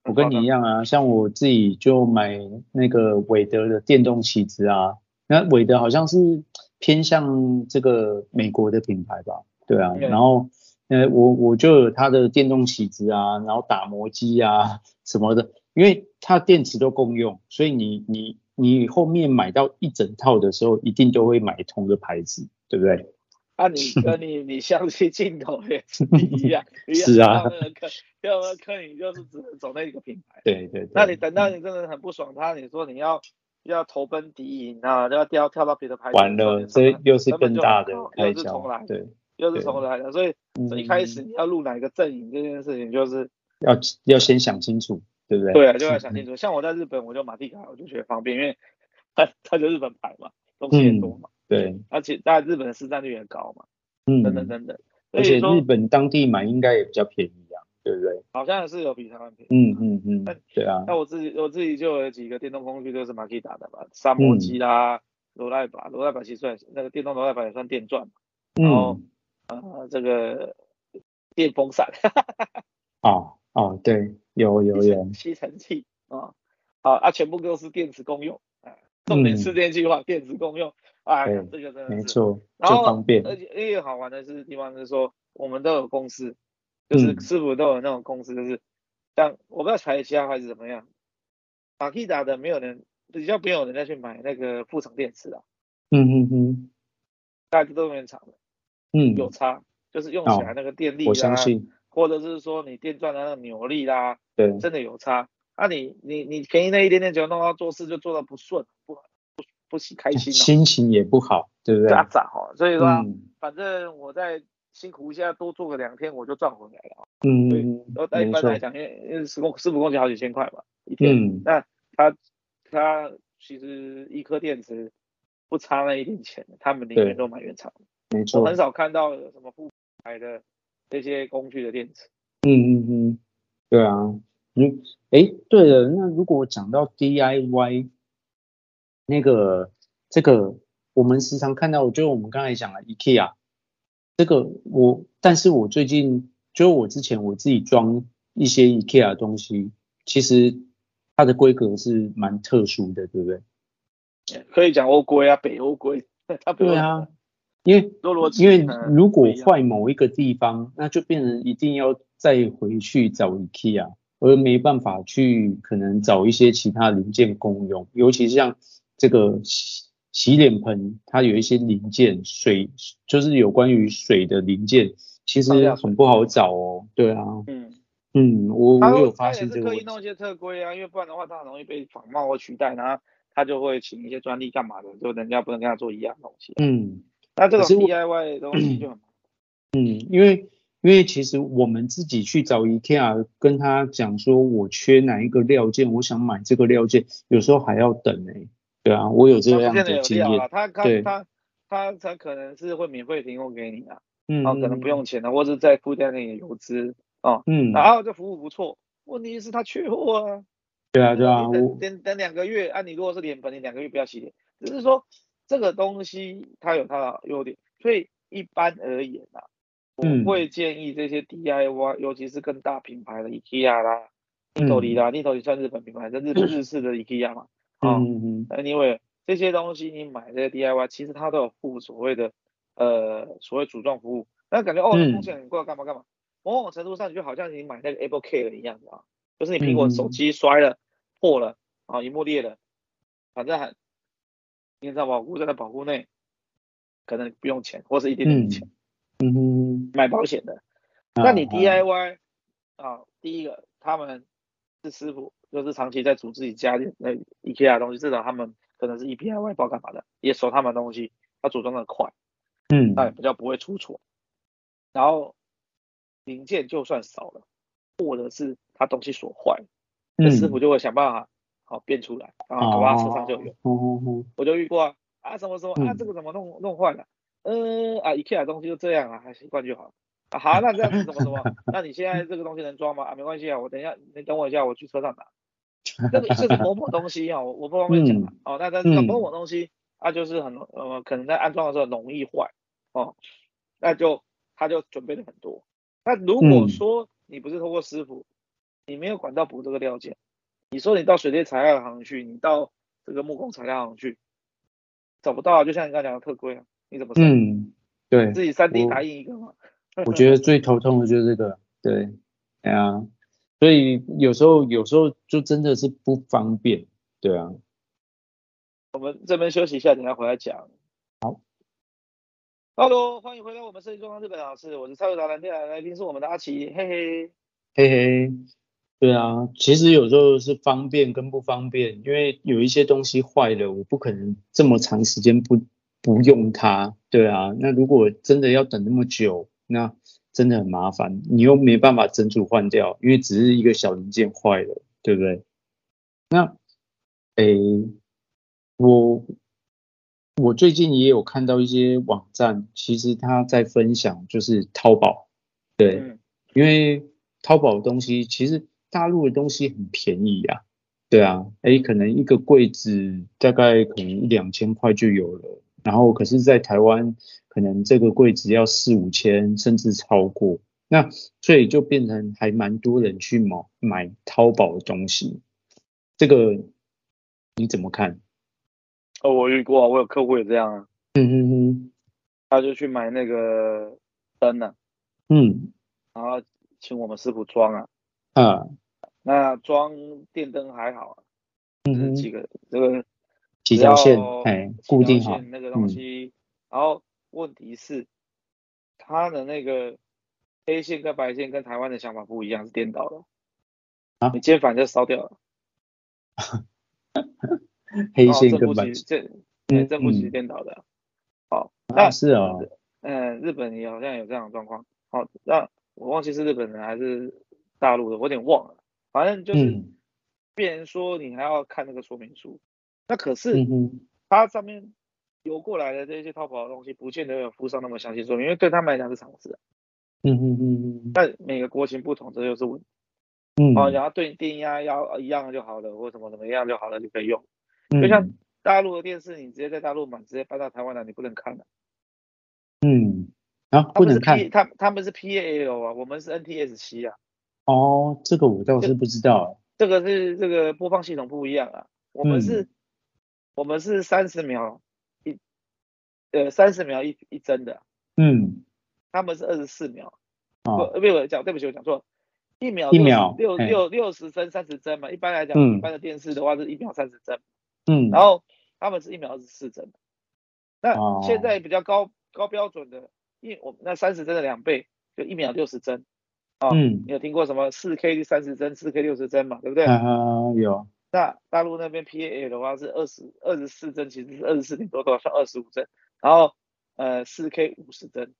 我跟你一样啊，像我自己就买那个韦德的电动起子啊。那韦德好像是偏向这个美国的品牌吧？对啊。然后呃，我我就有它的电动起子啊，然后打磨机啊什么的，因为它电池都共用，所以你你你后面买到一整套的时候，一定都会买同个牌子，对不对？那、<laughs> 啊、你跟你你相机镜头也是 <laughs> 一样，是啊，第二个坑，第二个坑你就是只能走那一个品牌。对对，对。那你等到你真的很不爽他，你说你要要投奔敌营啊，要跳跳到别的牌子，完了，这又是更大的开销，又是重来，对，又是重来的。所以一开始你要入哪个阵营这件事情，就是要要先想清楚，对不对？对啊，就要想清楚。像我在日本，我就马蒂卡，我就觉得方便，因为它它就日本牌嘛，东西也多嘛。嗯对，而且在日本的市占率也高嘛，嗯，等等等等，而且日本当地买应该也比较便宜啊。对不对？好像是有比台湾便宜。嗯嗯嗯，对啊。那我自己我自己就有几个电动工具就是 Makita 的嘛，沙漠机啦，罗赖把，罗赖把其实算那个电动罗赖把也算电钻嘛。然后呃这个电风扇。<laughs> 哦哦，对，有有有。吸尘器啊，好啊，全部都是电池公用啊，重点是电气化，电池公用。啊，这个真的是没错，然后方便，而且也好玩的是地方是说，我们都有公司，就是师傅都有那种公司，就是像我不知道台其他还是怎么样，马蒂达的没有人比较没有人再去买那个副厂电池了，嗯嗯嗯，大家都原厂的，嗯，有差，就是用起来那个电力啊，我相信，或者是说你电钻的那个扭力啦，对，真的有差，啊你你你便宜那一点点就弄到做事就做的不顺，不不。不喜开心，心情也不好，对不对？渣渣哈，所以说，反正我在辛苦一下，多做个两天，我就赚回来了。嗯，然后一般来讲，因为因为师傅工钱好几千块嘛，一天。那他他其实一颗电池不差那一点钱，他们宁愿都买原厂。没错，我很少看到有什么不牌的这些工具的电池。嗯嗯嗯，对啊，嗯，哎，对了，那如果讲到 DIY。那个这个我们时常看到，就我们刚才讲了 IKEA，这个我，但是我最近就我之前我自己装一些 IKEA 的东西，其实它的规格是蛮特殊的，对不对？可以讲欧规啊，北欧规。<laughs> 对啊，因为因为如果坏某一个地方，那就变成一定要再回去找 IKEA，而没办法去可能找一些其他零件共用，尤其是像。这个洗洗脸盆，它有一些零件，水就是有关于水的零件，其实很不好找哦。对啊，嗯嗯，我我有发现这个。是刻意弄一些特规啊，因为不然的话，它很容易被仿冒或取代，然后他就会请一些专利干嘛的，就人家不能跟他做一样的东西。嗯，那这种 DIY 的东西就很嗯，因为因为其实我们自己去找 IKEA，跟他讲说我缺哪一个料件，我想买这个料件，有时候还要等呢、欸。对啊，我有这样的经验。他他他他才可能是会免费提供给你啊，嗯，可能不用钱的，或者再附带那个邮资哦，嗯，然后这服务不错，问题是他缺货啊。对啊对啊，等等等两个月，啊，你如果是脸盆，你两个月不要洗脸，只是说这个东西它有它的优点，所以一般而言啊，我会建议这些 DIY，尤其是更大品牌的 IKEA 啦、尼头里啦，尼头里算日本品牌，这日日式的 IKEA 嘛。<laughs> 嗯嗯嗯，因为这些东西你买这些 DIY，其实它都有附所谓的呃所谓组装服务，那感觉哦风险很贵，干嘛干嘛，某种程度上你就好像你买那个 Apple Care 一样的啊，就是你苹果手机摔了破了啊，萤幕裂了，反正很，你知道保护在保护内，可能不用钱或是一点点钱，嗯哼，买保险的，那你 DIY 啊，第一个他们是师傅。就是长期在组自己家里那 IKEA 的东西，至少他们可能是 EPIY 包干嘛的，也收他们的东西，他组装的快，嗯，那也比较不会出错。然后零件就算少了，或者是他东西锁坏，那、嗯、师傅就会想办法好变出来，然后搞到车上就有。哦、我就遇过啊，啊什么什么、嗯、啊这个怎么弄弄坏了？嗯啊 IKEA 的东西就这样啊，还习惯就好。啊好，那这样子怎么怎么？<laughs> 那你现在这个东西能装吗？啊没关系啊，我等一下你等我一下，我去车上拿。这个是某某东西啊，我我不方便讲哦，那但是某某东西，它就是很呃，可能在安装的时候容易坏哦，那就他就准备了很多。那如果说你不是通过师傅，你没有管道补这个料件，你说你到水电材料行去，你到这个木工材料行去，找不到，就像你刚才讲的特规啊，你怎么算？嗯，对，自己三 D 打印一个嘛。我觉得最头痛的就是这个，对，对啊。所以有时候有时候就真的是不方便，对啊。我们这边休息一下，等下回来讲。好。哈喽，欢迎回到我们设计中日本老师，我是超级达人，电台来宾是我们的阿奇，嘿嘿。嘿嘿。对啊，其实有时候是方便跟不方便，因为有一些东西坏了，我不可能这么长时间不不用它，对啊。那如果真的要等那么久，那。真的很麻烦，你又没办法整组换掉，因为只是一个小零件坏了，对不对？那，诶，我我最近也有看到一些网站，其实他在分享就是淘宝，对，嗯、因为淘宝的东西，其实大陆的东西很便宜啊。对啊，哎，可能一个柜子大概可能一两千块就有了，然后可是，在台湾可能这个柜子要四五千，甚至超过，那所以就变成还蛮多人去买买淘宝的东西，这个你怎么看？哦，我遇过，我有客户也这样啊，嗯嗯嗯，他就去买那个灯呢、啊，嗯，然后请我们师傅装啊，啊。那装电灯还好啊，嗯，几个这个几条线，哎，固定好那个东西。然后问题是，它的那个黑线跟白线跟台湾的想法不一样，是颠倒的。啊，你接反就烧掉了。<laughs> 黑线跟白线，这这不是颠倒的。好，那是啊，嗯，日本也好像有这样的状况。好，那我忘记是日本人还是大陆的，我有点忘了。反正就是，别人说你还要看那个说明书，嗯、那可是它上面邮过来的这些淘宝的东西，不见得有附上那么详细说明，因为对他们来讲是常识。嗯嗯嗯嗯。但每个国情不同，这就是问题。嗯。哦，然后对电压要一样就好了，或什么怎么样就好了，就可以用。就像大陆的电视，你直接在大陆买，直接搬到台湾来，你不能看的。嗯。啊，不能看。他他们是 PAL 啊，我们是 NTS 七啊。哦，这个我倒是不知道。这个是这个播放系统不一样啊，我们是，嗯、我们是三十秒一，呃，三十秒一一帧的。嗯。他们是二十四秒。哦。不，没有讲，对不起，我讲错了。一秒。一秒。六六六十帧三十帧嘛，一般来讲，嗯、一般的电视的话是一秒三十帧。嗯。然后他们是一秒二十四帧。那现在比较高高标准的，一我们那三十帧的两倍，就一秒六十帧。哦、嗯，你有听过什么四 K 三十帧、四 K 六十帧嘛？对不对？啊，有。那大陆那边 PAL 的话是二十二十四帧，其实是二十四点多多，算二十五帧。然后呃四 K 五十帧。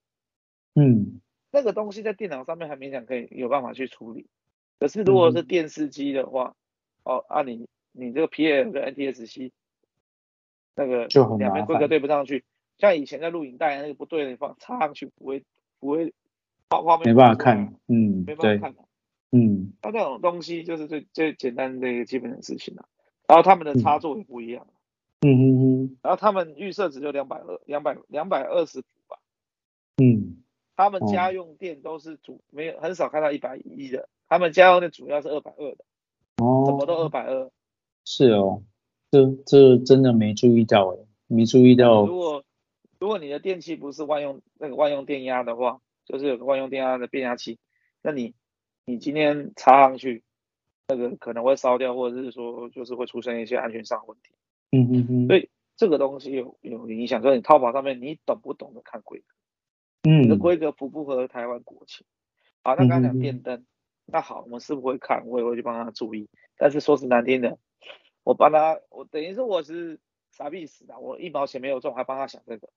嗯，那个东西在电脑上面还勉强可以有办法去处理。可是如果是电视机的话，嗯、哦，啊你你这个 PAL 跟 NTSC 那个两边规格对不上去，像以前在录影带那个不对的地方插上去不会不会。没办法看，嗯，没办法看，嗯，那这种东西就是最最简单的一个基本的事情了。然后他们的插座也不一样，嗯嗯嗯，然后他们预设值就两百二，两百两百二十伏吧，嗯，他们家用电都是主，没有很少看到一百一的，他们家用电主要是二百二的，哦，怎么都二百二，是哦，这这真的没注意到哎，没注意到。如果如果你的电器不是万用那个万用电压的话。就是有个万用电压的变压器，那你你今天插上去，那个可能会烧掉，或者是说就是会出现一些安全上的问题。嗯嗯嗯。所以这个东西有有影响，所以你淘宝上面你懂不懂得看规格？嗯。你的规格符不符合台湾国情？好，那刚刚讲电灯，那好，我们是不会看，我也会去帮他注意。但是说是难听的，我帮他，我等于是我是傻逼死的，我一毛钱没有中，还帮他想这个。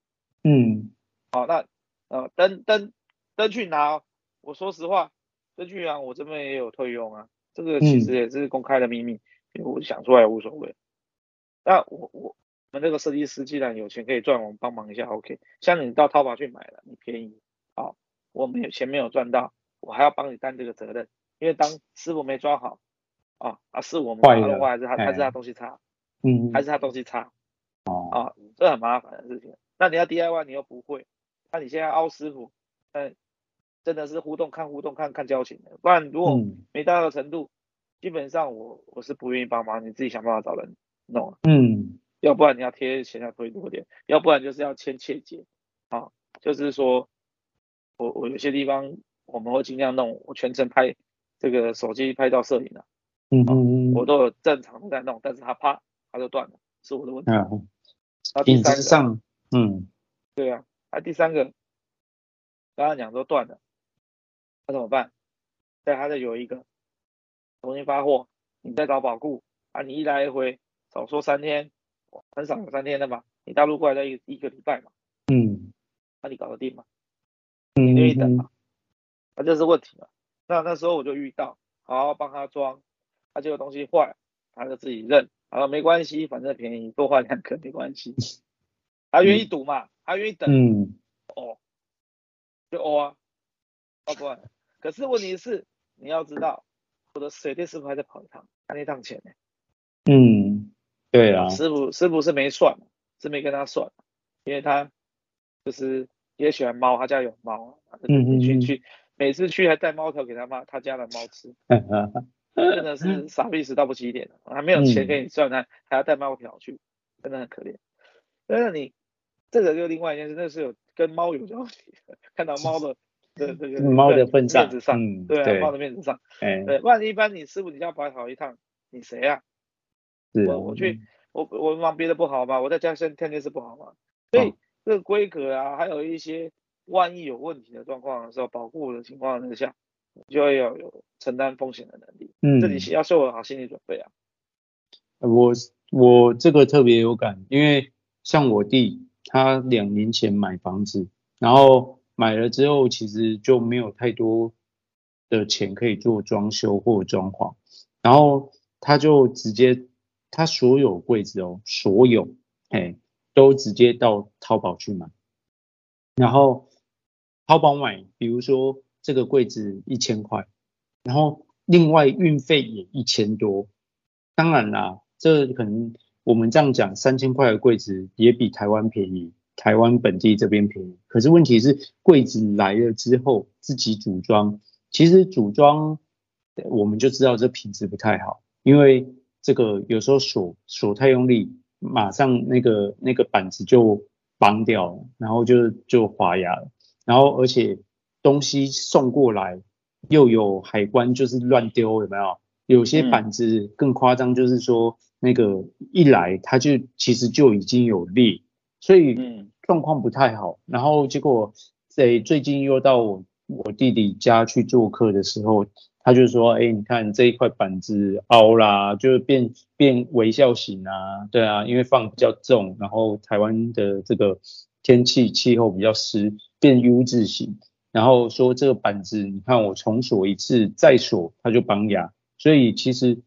嗯。好，那呃灯灯。灯去拿，我说实话，灯去拿，我这边也有退用啊，这个其实也是公开的秘密，嗯、我想出来也无所谓。那我我们这个设计师既然有钱可以赚，我们帮忙一下，OK。像你到淘宝去买了，你便宜，好，我没有钱没有赚到，我还要帮你担这个责任，因为当师傅没抓好，啊啊是我们坏的话，还是他还是他东西差，嗯，还是他东西差，哦啊，这很麻烦的事情。那你要 DIY 你又不会，那你现在凹师傅，嗯。真的是互动看互动看看交情的，不然如果没到那个程度，嗯、基本上我我是不愿意帮忙，你自己想办法找人弄。嗯，要不然你要贴钱要推多点，要不然就是要签切结啊，就是说我我有些地方我们会尽量弄，我全程拍这个手机拍照摄影的、啊，嗯嗯嗯，我都有正常的在弄，但是他啪他就断了，是我的问题。嗯，啊，第三上，嗯，对啊，啊第三个，刚刚讲说断了。那怎么办？在他再有一个重新发货，你再找保固啊！你一来一回少说三天，很少有三天的嘛。你大陆过来的一一个礼拜嘛，嗯，那你搞得定吗？你，愿意等吗？那这是问题了。那那时候我就遇到，好好帮他装，他这个东西坏，他就自己认，好了没关系，反正便宜，多换两颗没关系。他愿意赌嘛？他愿意等，嗯，哦，就哦啊，要不然。可是问题是，你要知道，我的水电师傅还在跑一趟，他那趟钱呢？嗯，对啊，师傅师傅是没算，是没跟他算，因为他就是也喜欢猫，他家有猫，嗯去去，每次去还带猫条给他妈他家的猫吃，<laughs> 真的是傻逼死到不起点，还没有钱给你赚，他还要带猫条去，真的很可怜。但是你这个就另外一件事，那是有跟猫有交集，看到猫的的这个猫的份上，面子上，嗯、对啊，猫的面子上，哎，对，不然一般你师傅你要白跑一趟，你谁啊？是我我去我我忙别的不好吗？我在家先天天是不好吗？所以这个规格啊，还有一些万一有问题的状况的时候，保护的情况之下，就要有，有承担风险的能力。嗯，这里要做好心理准备啊。我我这个特别有感，因为像我弟，他两年前买房子，然后买了之后，其实就没有太多的钱可以做装修或装潢，然后他就直接。他所有柜子哦，所有，哎，都直接到淘宝去买，然后淘宝买，比如说这个柜子一千块，然后另外运费也一千多，当然啦，这可能我们这样讲，三千块的柜子也比台湾便宜，台湾本地这边便宜，可是问题是柜子来了之后自己组装，其实组装我们就知道这品质不太好，因为。这个有时候锁锁太用力，马上那个那个板子就崩掉了，然后就就滑牙了。然后而且东西送过来又有海关就是乱丢，有没有？有些板子更夸张，就是说那个一来它就其实就已经有裂，所以状况不太好。然后结果在最近又到我我弟弟家去做客的时候。他就说，哎、欸，你看这一块板子凹啦，就变变微笑型啊，对啊，因为放比较重，然后台湾的这个天气气候比较湿，变 U 字型，然后说这个板子，你看我重锁一次再锁，它就绑牙，所以其实，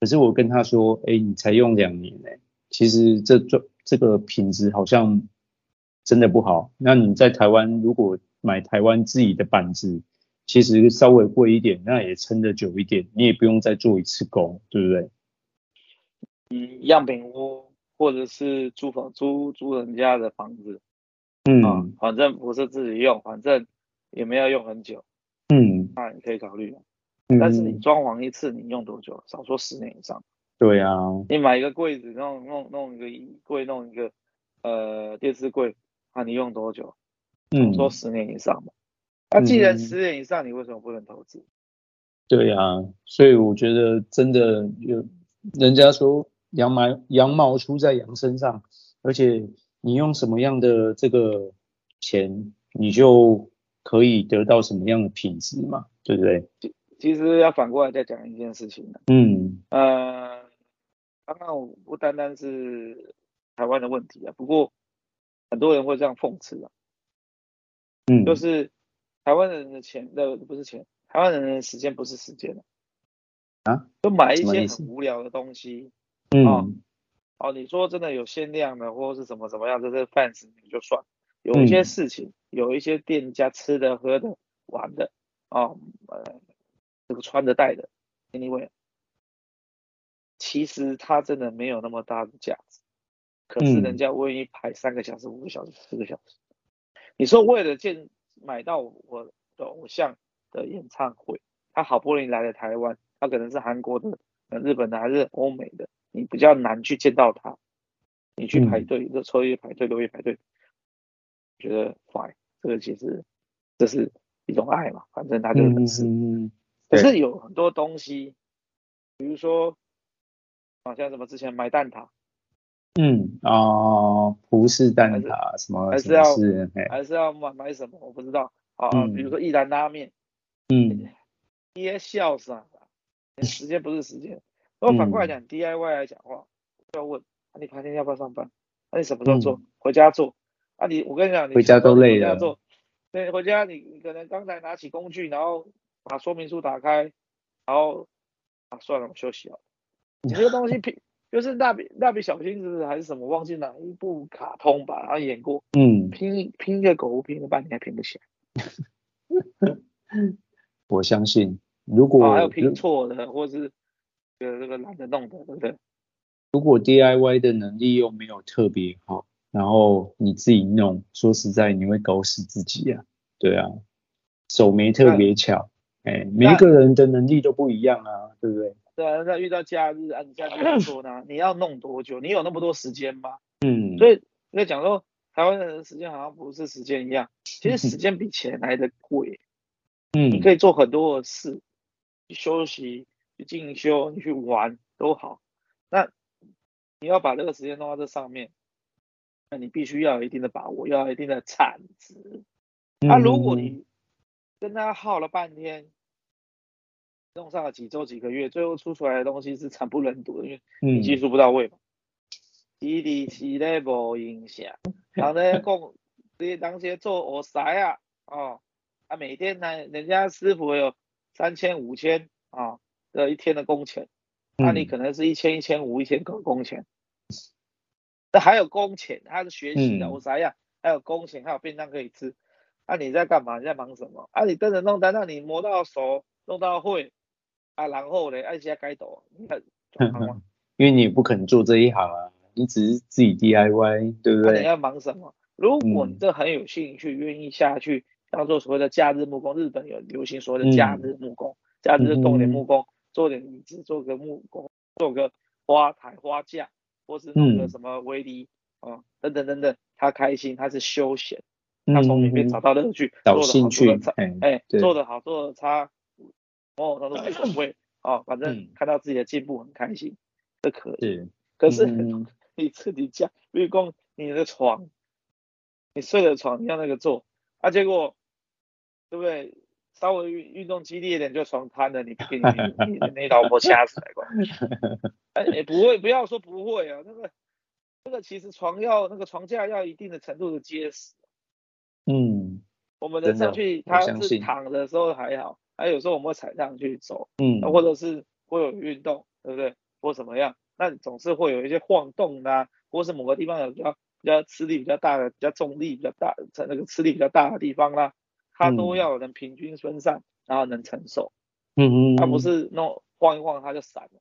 可是我跟他说，哎、欸，你才用两年哎、欸，其实这这这个品质好像真的不好。那你在台湾如果买台湾自己的板子，其实稍微贵一点，那也撑得久一点，你也不用再做一次工，对不对？嗯，样品屋或者是租房租租人家的房子，嗯、啊，反正不是自己用，反正也没有用很久，嗯，那你可以考虑。但是你装潢一次，你用多久？少说十年以上。对啊，你买一个柜子，弄弄弄一个衣柜，弄一个呃电视柜，那、啊、你用多久？嗯，说十年以上嘛。那、啊、既然十年以上，你为什么不能投资？对呀、啊，所以我觉得真的有人家说羊毛羊毛出在羊身上，而且你用什么样的这个钱，你就可以得到什么样的品质嘛，对不对？其实要反过来再讲一件事情呢。嗯，呃，刚刚不单单是台湾的问题啊，不过很多人会这样讽刺啊，嗯，就是。台湾人的钱的不是钱，台湾人的时间不是时间啊，就买一些很无聊的东西，嗯，哦，哦，你说真的有限量的或者是什么怎么样，这是 fans 你就算，有一些事情，嗯、有一些店家吃的喝的玩的，哦，呃，这个穿的戴的，anyway，其实它真的没有那么大的价值，可是人家愿意排三个小时、五个小时、四个小时，你说为了见。买到我的偶像的演唱会，他好不容易来了台湾，他可能是韩国的、日本的还是欧美的，你比较难去见到他，你去排队，这抽一排队、六一排队，觉得坏，这个其实这是一种爱嘛，反正他就是粉丝。可是有很多东西，比如说，好像什么之前买蛋挞。嗯哦，葡式蛋挞什么？还是要还是要买买什么？我不知道啊、嗯，比如说一兰拉面，嗯，憋笑死了，时间不是时间。如果反过来讲，DIY 来讲的话，要问，那你白天要不要上班？那你什么时候做？嗯、回家做？啊你，我跟你讲，你回家都累了。做，对，回家你你可能刚才拿起工具，然后把说明书打开，然后啊算了，我休息了。你这个东西拼。<laughs> 就是蜡笔蜡笔小新是不是还是什么？忘记哪一部卡通吧，他演过。嗯，拼拼个狗拼了半天还拼不起来。<laughs> 我相信，如果、啊、还有拼错的，或是这个这个懒得弄的，对不对？如果 DIY 的能力又没有特别好，然后你自己弄，说实在，你会搞死自己啊。对啊，手没特别巧，哎，每一个人的能力都不一样啊，对不对？对啊，那遇到假日啊，你假日怎么做呢？<coughs> 你要弄多久？你有那么多时间吗？嗯，所以在讲说台湾人的时间好像不是时间一样，其实时间比钱来的贵。<laughs> 嗯，你可以做很多的事，去休息、去进修、你去玩都好。那你要把这个时间弄到这上面，那你必须要有一定的把握，要有一定的产值。那、如果你跟他耗了半天，弄上了几周几个月，最后出出来的东西是惨不忍睹的，因为你技术不到位嘛。基地是咧无影响，然后呢讲这些当些做学师啊，哦，啊每天呢人家师傅有三千五千啊的一天的工钱，那你可能是一千一千五一千工工钱，那还有工钱，他是学习的学师啊，还有工钱，还有便当可以吃，那、啊、你在干嘛？你在忙什么？啊你跟着弄单，那你磨到熟，弄到会。啊，然后呢，按下该抖，你看转行吗？因为你也不可能做这一行啊，你只是自己 DIY，对不对？啊、你要忙什么？如果你这很有兴趣，愿、嗯、意下去当做所谓的假日木工，日本有流行所谓的假日木工，嗯、假日动点木工，做点椅子，做个木工，做个花台花架，或是弄个什么围篱啊，等等等等，他开心，他是休闲，他从里面找到乐趣，找兴趣，哎，做得好，做得差。哦，他说无所谓啊，反正看到自己的进步很开心，这可以。可是 <laughs> 你自己家，比如说你的床，你睡的床，你要那个做，啊，结果对不对？稍微运运动激烈一点就床瘫了，你给你你你老婆掐死？<laughs> 哎，也不会，不要说不会啊，那个那个其实床要那个床架要一定的程度的结实。嗯，我们的上去他是躺的时候还好。还、啊、有时候我们会踩上去走，嗯，或者是会有运动，对不对？或怎么样？那总是会有一些晃动啊，或是某个地方有比较比较吃力比较大的、比较重力比较大的、那个吃力比较大的地方啦，它都要能平均分散，然后能承受。嗯嗯，它不是弄晃一晃它就散了。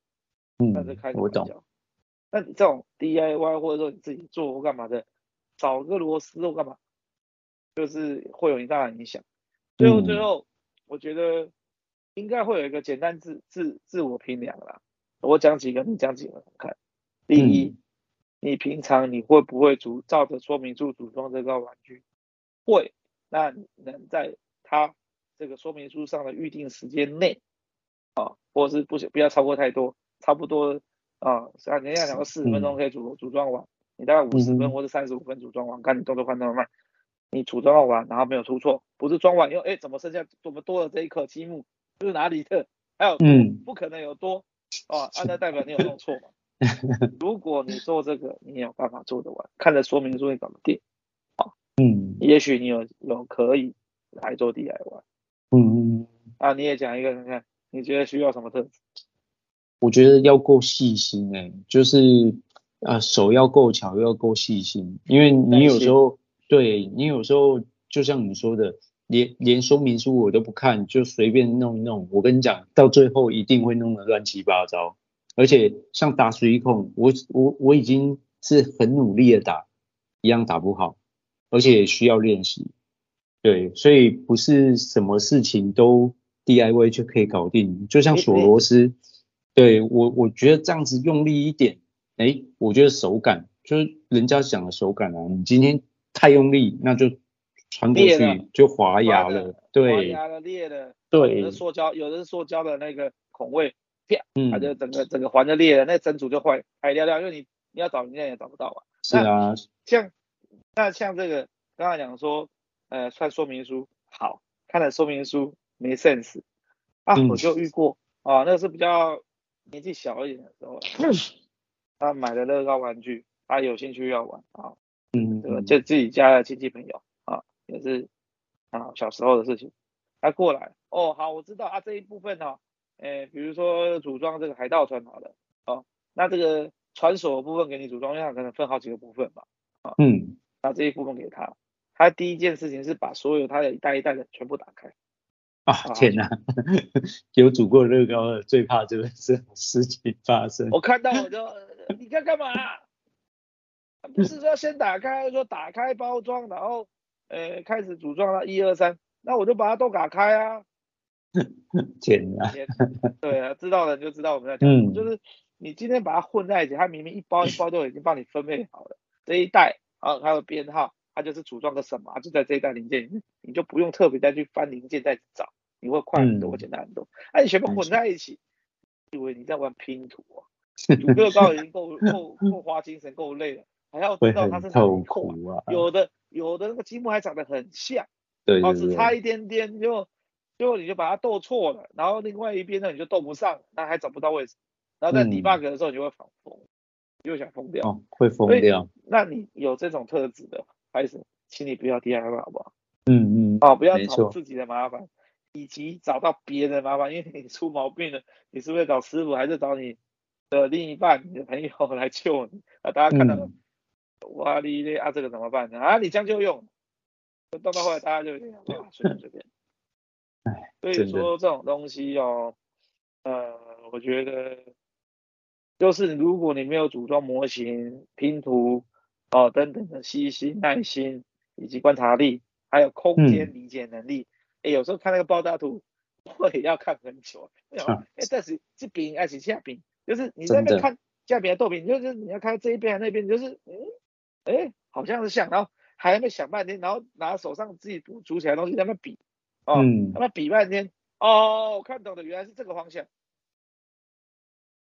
嗯，那就开始我懂。那你这种 DIY 或者说你自己做或干嘛的，找个螺丝或干嘛，就是会有一大的影响。最后最后。嗯我觉得应该会有一个简单自自自我评量啦。我讲几个，你讲几个，看。第一，嗯、你平常你会不会组照着说明书组装这个玩具？会。那能在它这个说明书上的预定时间内啊，或者是不不要超过太多，差不多啊，像人家讲个四十分钟可以组组装完，你大概五十分或者三十五分组装完，看你动作快那么慢。你组装完，然后没有出错，不是装完以后，哎，怎么剩下怎么多了这一颗积木？这是哪里的？还有，嗯，不可能有多，啊，那代表你有弄错嘛？<laughs> 如果你做这个，你有办法做得完，看着说明书你怎么定，好，嗯，也许你有有可以来做 DIY，嗯嗯，啊，你也讲一个看看，你觉得需要什么特质？我觉得要够细心哎，就是啊，手要够巧，又要够细心，因为你有时候。对，你有时候就像你说的，连连说明书我都不看，就随便弄一弄。我跟你讲，到最后一定会弄得乱七八糟。而且像打水孔，我我我已经是很努力的打，一样打不好，而且需要练习。对，所以不是什么事情都 DIY 就可以搞定。就像锁螺丝，对，我我觉得这样子用力一点，哎，我觉得手感就是人家讲的手感啊，你今天。太用力，那就穿过去就滑牙了，对，滑牙了裂了，对，有的塑胶，有的是塑胶的那个孔位，啪，它就整个整个环就裂了，那整组就坏，坏掉掉，因为你你要找人家也找不到啊。是啊，像那像这个刚才讲说，呃，看说明书好，看了说明书没 sense 啊，我就遇过啊，那个是比较年纪小一点的时候，<laughs> 他买的乐高玩具，他有兴趣要玩啊。嗯，这个就自己家的亲戚朋友啊，也是啊小时候的事情。他过来，哦，好，我知道啊这一部分呢、啊，诶，比如说组装这个海盗船好了，哦，那这个船首的部分给你组装，因为它可能分好几个部分嘛，啊，嗯，那这一部分给他，他第一件事情是把所有他的一袋一袋的全部打开，啊天哪！<laughs> 有煮过乐高的，最怕就是这种事情发生。我看到我就，你在干嘛？不是说先打开，说打开包装，然后呃开始组装了，一二三，那我就把它都打开啊。天哪！对啊，知道的人就知道我们在讲什么，就是你今天把它混在一起，它明明一包一包都已经帮你分配好了，这一袋啊还有编号，它就是组装个什么，就在这一袋零件里面，你就不用特别再去翻零件再找。你会快很多，简单很多。哎、你全部混在一起，以为你在玩拼图啊？组乐高已经够 <laughs> 够够花精神，够累了，还要知道它是啊。有的有的那个积木还长得很像，对，对，对，只差一点点就就你就把它斗错了，然后另外一边呢你就斗不上，那还找不到位置，然后在 debug 的时候你就会反疯，又想疯掉，哦，会疯掉。那你有这种特质的，还是请你不要 DIY 好不好？嗯嗯，哦，不要找自己的麻烦。以及找到别人的麻烦，因为你出毛病了，你是不是找师傅，还是找你的另一半、你的朋友来救你？啊，大家看到了，哇哩嘞啊，这个怎么办呢？啊，你将就用，到到后来大家就这样，啊，随便随便。哎，所以说这种东西哦，呃，我觉得就是如果你没有组装模型、拼图哦等等的细心、耐心以及观察力，还有空间理解能力。嗯哎，有时候看那个爆炸图，<laughs> 我也要看很久。<laughs> 哎、啊，但是这边还是下边，就是你在那边看下边的豆饼，就是你要看这一边还是那边，就是嗯，哎，好像是像，然后还在那想半天，然后拿手上自己组组起来的东西在那比，哦，嗯，在那比半天，哦，我看懂的原来是这个方向。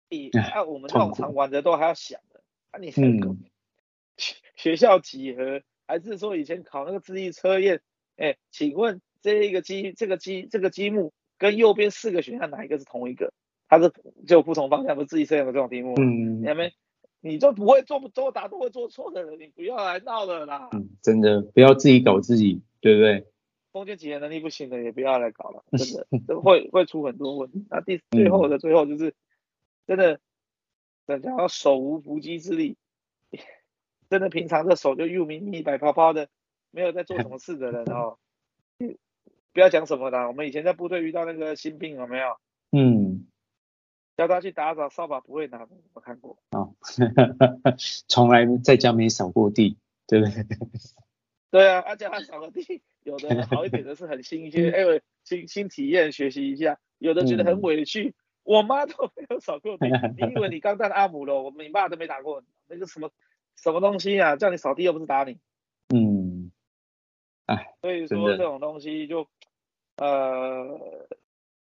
比啊，我们这种常玩的都还要想的，啊，你看、嗯、学校几何，还是说以前考那个智力测验？哎，请问？这一个积这个积这个积木跟右边四个选项哪一个是同一个？它是就不同方向，不是自己设计的这种题目。嗯，你还没，你就不会做不多答都会做错的人，你不要来闹了啦。嗯，真的不要自己搞自己，对不对？中间几个能力不行的也不要来搞了，真的都 <laughs> 会会出很多问题。那第最后的最后就是真的，人家要手无缚鸡之力，真的平常这手就又咪咪白泡泡的，没有在做什么事的人哦。<laughs> 不要讲什么的，我们以前在部队遇到那个新兵有没有？嗯，叫他去打扫扫把不会拿，我看过。哦，<laughs> 从来在家没扫过地，对不对？<laughs> 对啊，他叫他扫个地，有的 <laughs> 好一点的是很新鲜，哎，新新体验学习一下，有的觉得很委屈，嗯、我妈都没有扫过地，你以为你刚当阿姆了？我们你爸都没打过，那个什么什么东西啊？叫你扫地又不是打你。嗯，哎，所以说这种东西就。呃，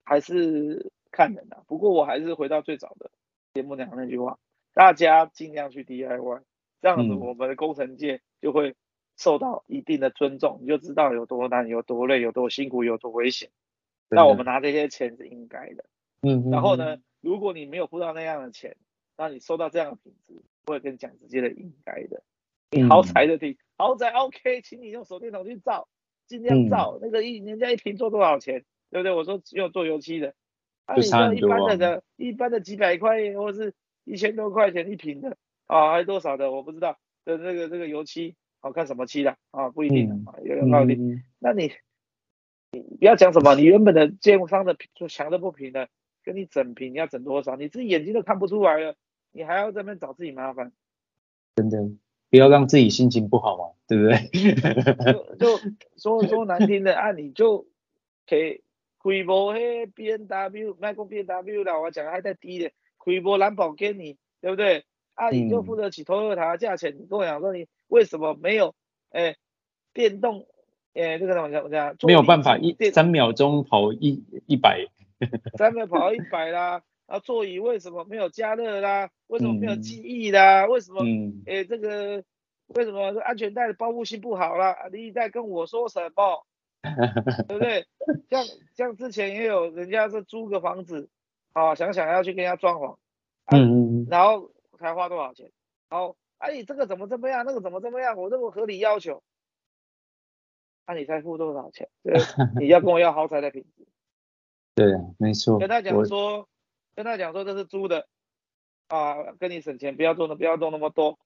还是看人的。不过我还是回到最早的节目讲的那句话，大家尽量去 DIY，这样子我们的工程界就会受到一定的尊重，你就知道有多难、有多累、有多辛苦、有多危险。那我们拿这些钱是应该的。嗯。然后呢，如果你没有付到那样的钱，那你收到这样的品质，我也跟你讲直接的应该的。你豪宅的地，豪宅 OK，请你用手电筒去照。尽量照、嗯、那个一人家一瓶做多少钱，对不对？我说只有做油漆的，啊，你说一般的的，一般的几百块或是一千多块钱一瓶的啊，还是多少的我不知道的这个这个油漆，好、啊、看什么漆的啊，不一定有有道理。那你你不要讲什么，你原本的建筑商的就墙都不平的，跟你整平你要整多少？你自己眼睛都看不出来了，你还要在那边找自己麻烦，真的。不要让自己心情不好嘛，对不对？就就说说难听的啊，你就开开部嘿 B N W，卖过 B N W 啦，我讲的还在低的，开部蓝宝给你，对不对？啊，你就付得起 Toyota 的价钱，你跟我讲说你为什么没有诶电动诶这个怎么讲？怎么讲？没有办法一三秒钟跑一一百，三秒跑一百啦。啊，座椅为什么没有加热啦？为什么没有记忆啦？嗯、为什么？嗯，诶，这个为什么安全带的包覆性不好啦？你在跟我说什么？<laughs> 对不对？像像之前也有人家是租个房子，啊，想想要去跟人家装潢，啊、嗯，然后才花多少钱？然后，哎，你这个怎么这么样？那个怎么这么样？我这么合理要求，那、啊、你才付多少钱？对，<laughs> 你要跟我要豪宅的品质。<laughs> 对啊，没错。跟他讲说。跟他讲说这是租的啊，跟你省钱，不要做的，不要动那么多，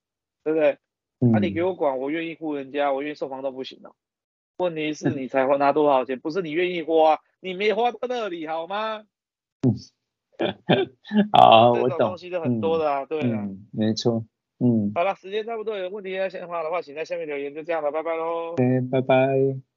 对不对？那、嗯啊、你给我管，我愿意雇人家，我愿意受房都不行了、哦。问题是你才花拿多少钱，不是你愿意花，你没花到那里好吗？<laughs> 好，我懂。东西都很多的啊，对啊，没错，嗯。好了，时间差不多，有问题要想法的话，请在下面留言，就这样了，拜拜喽。拜拜。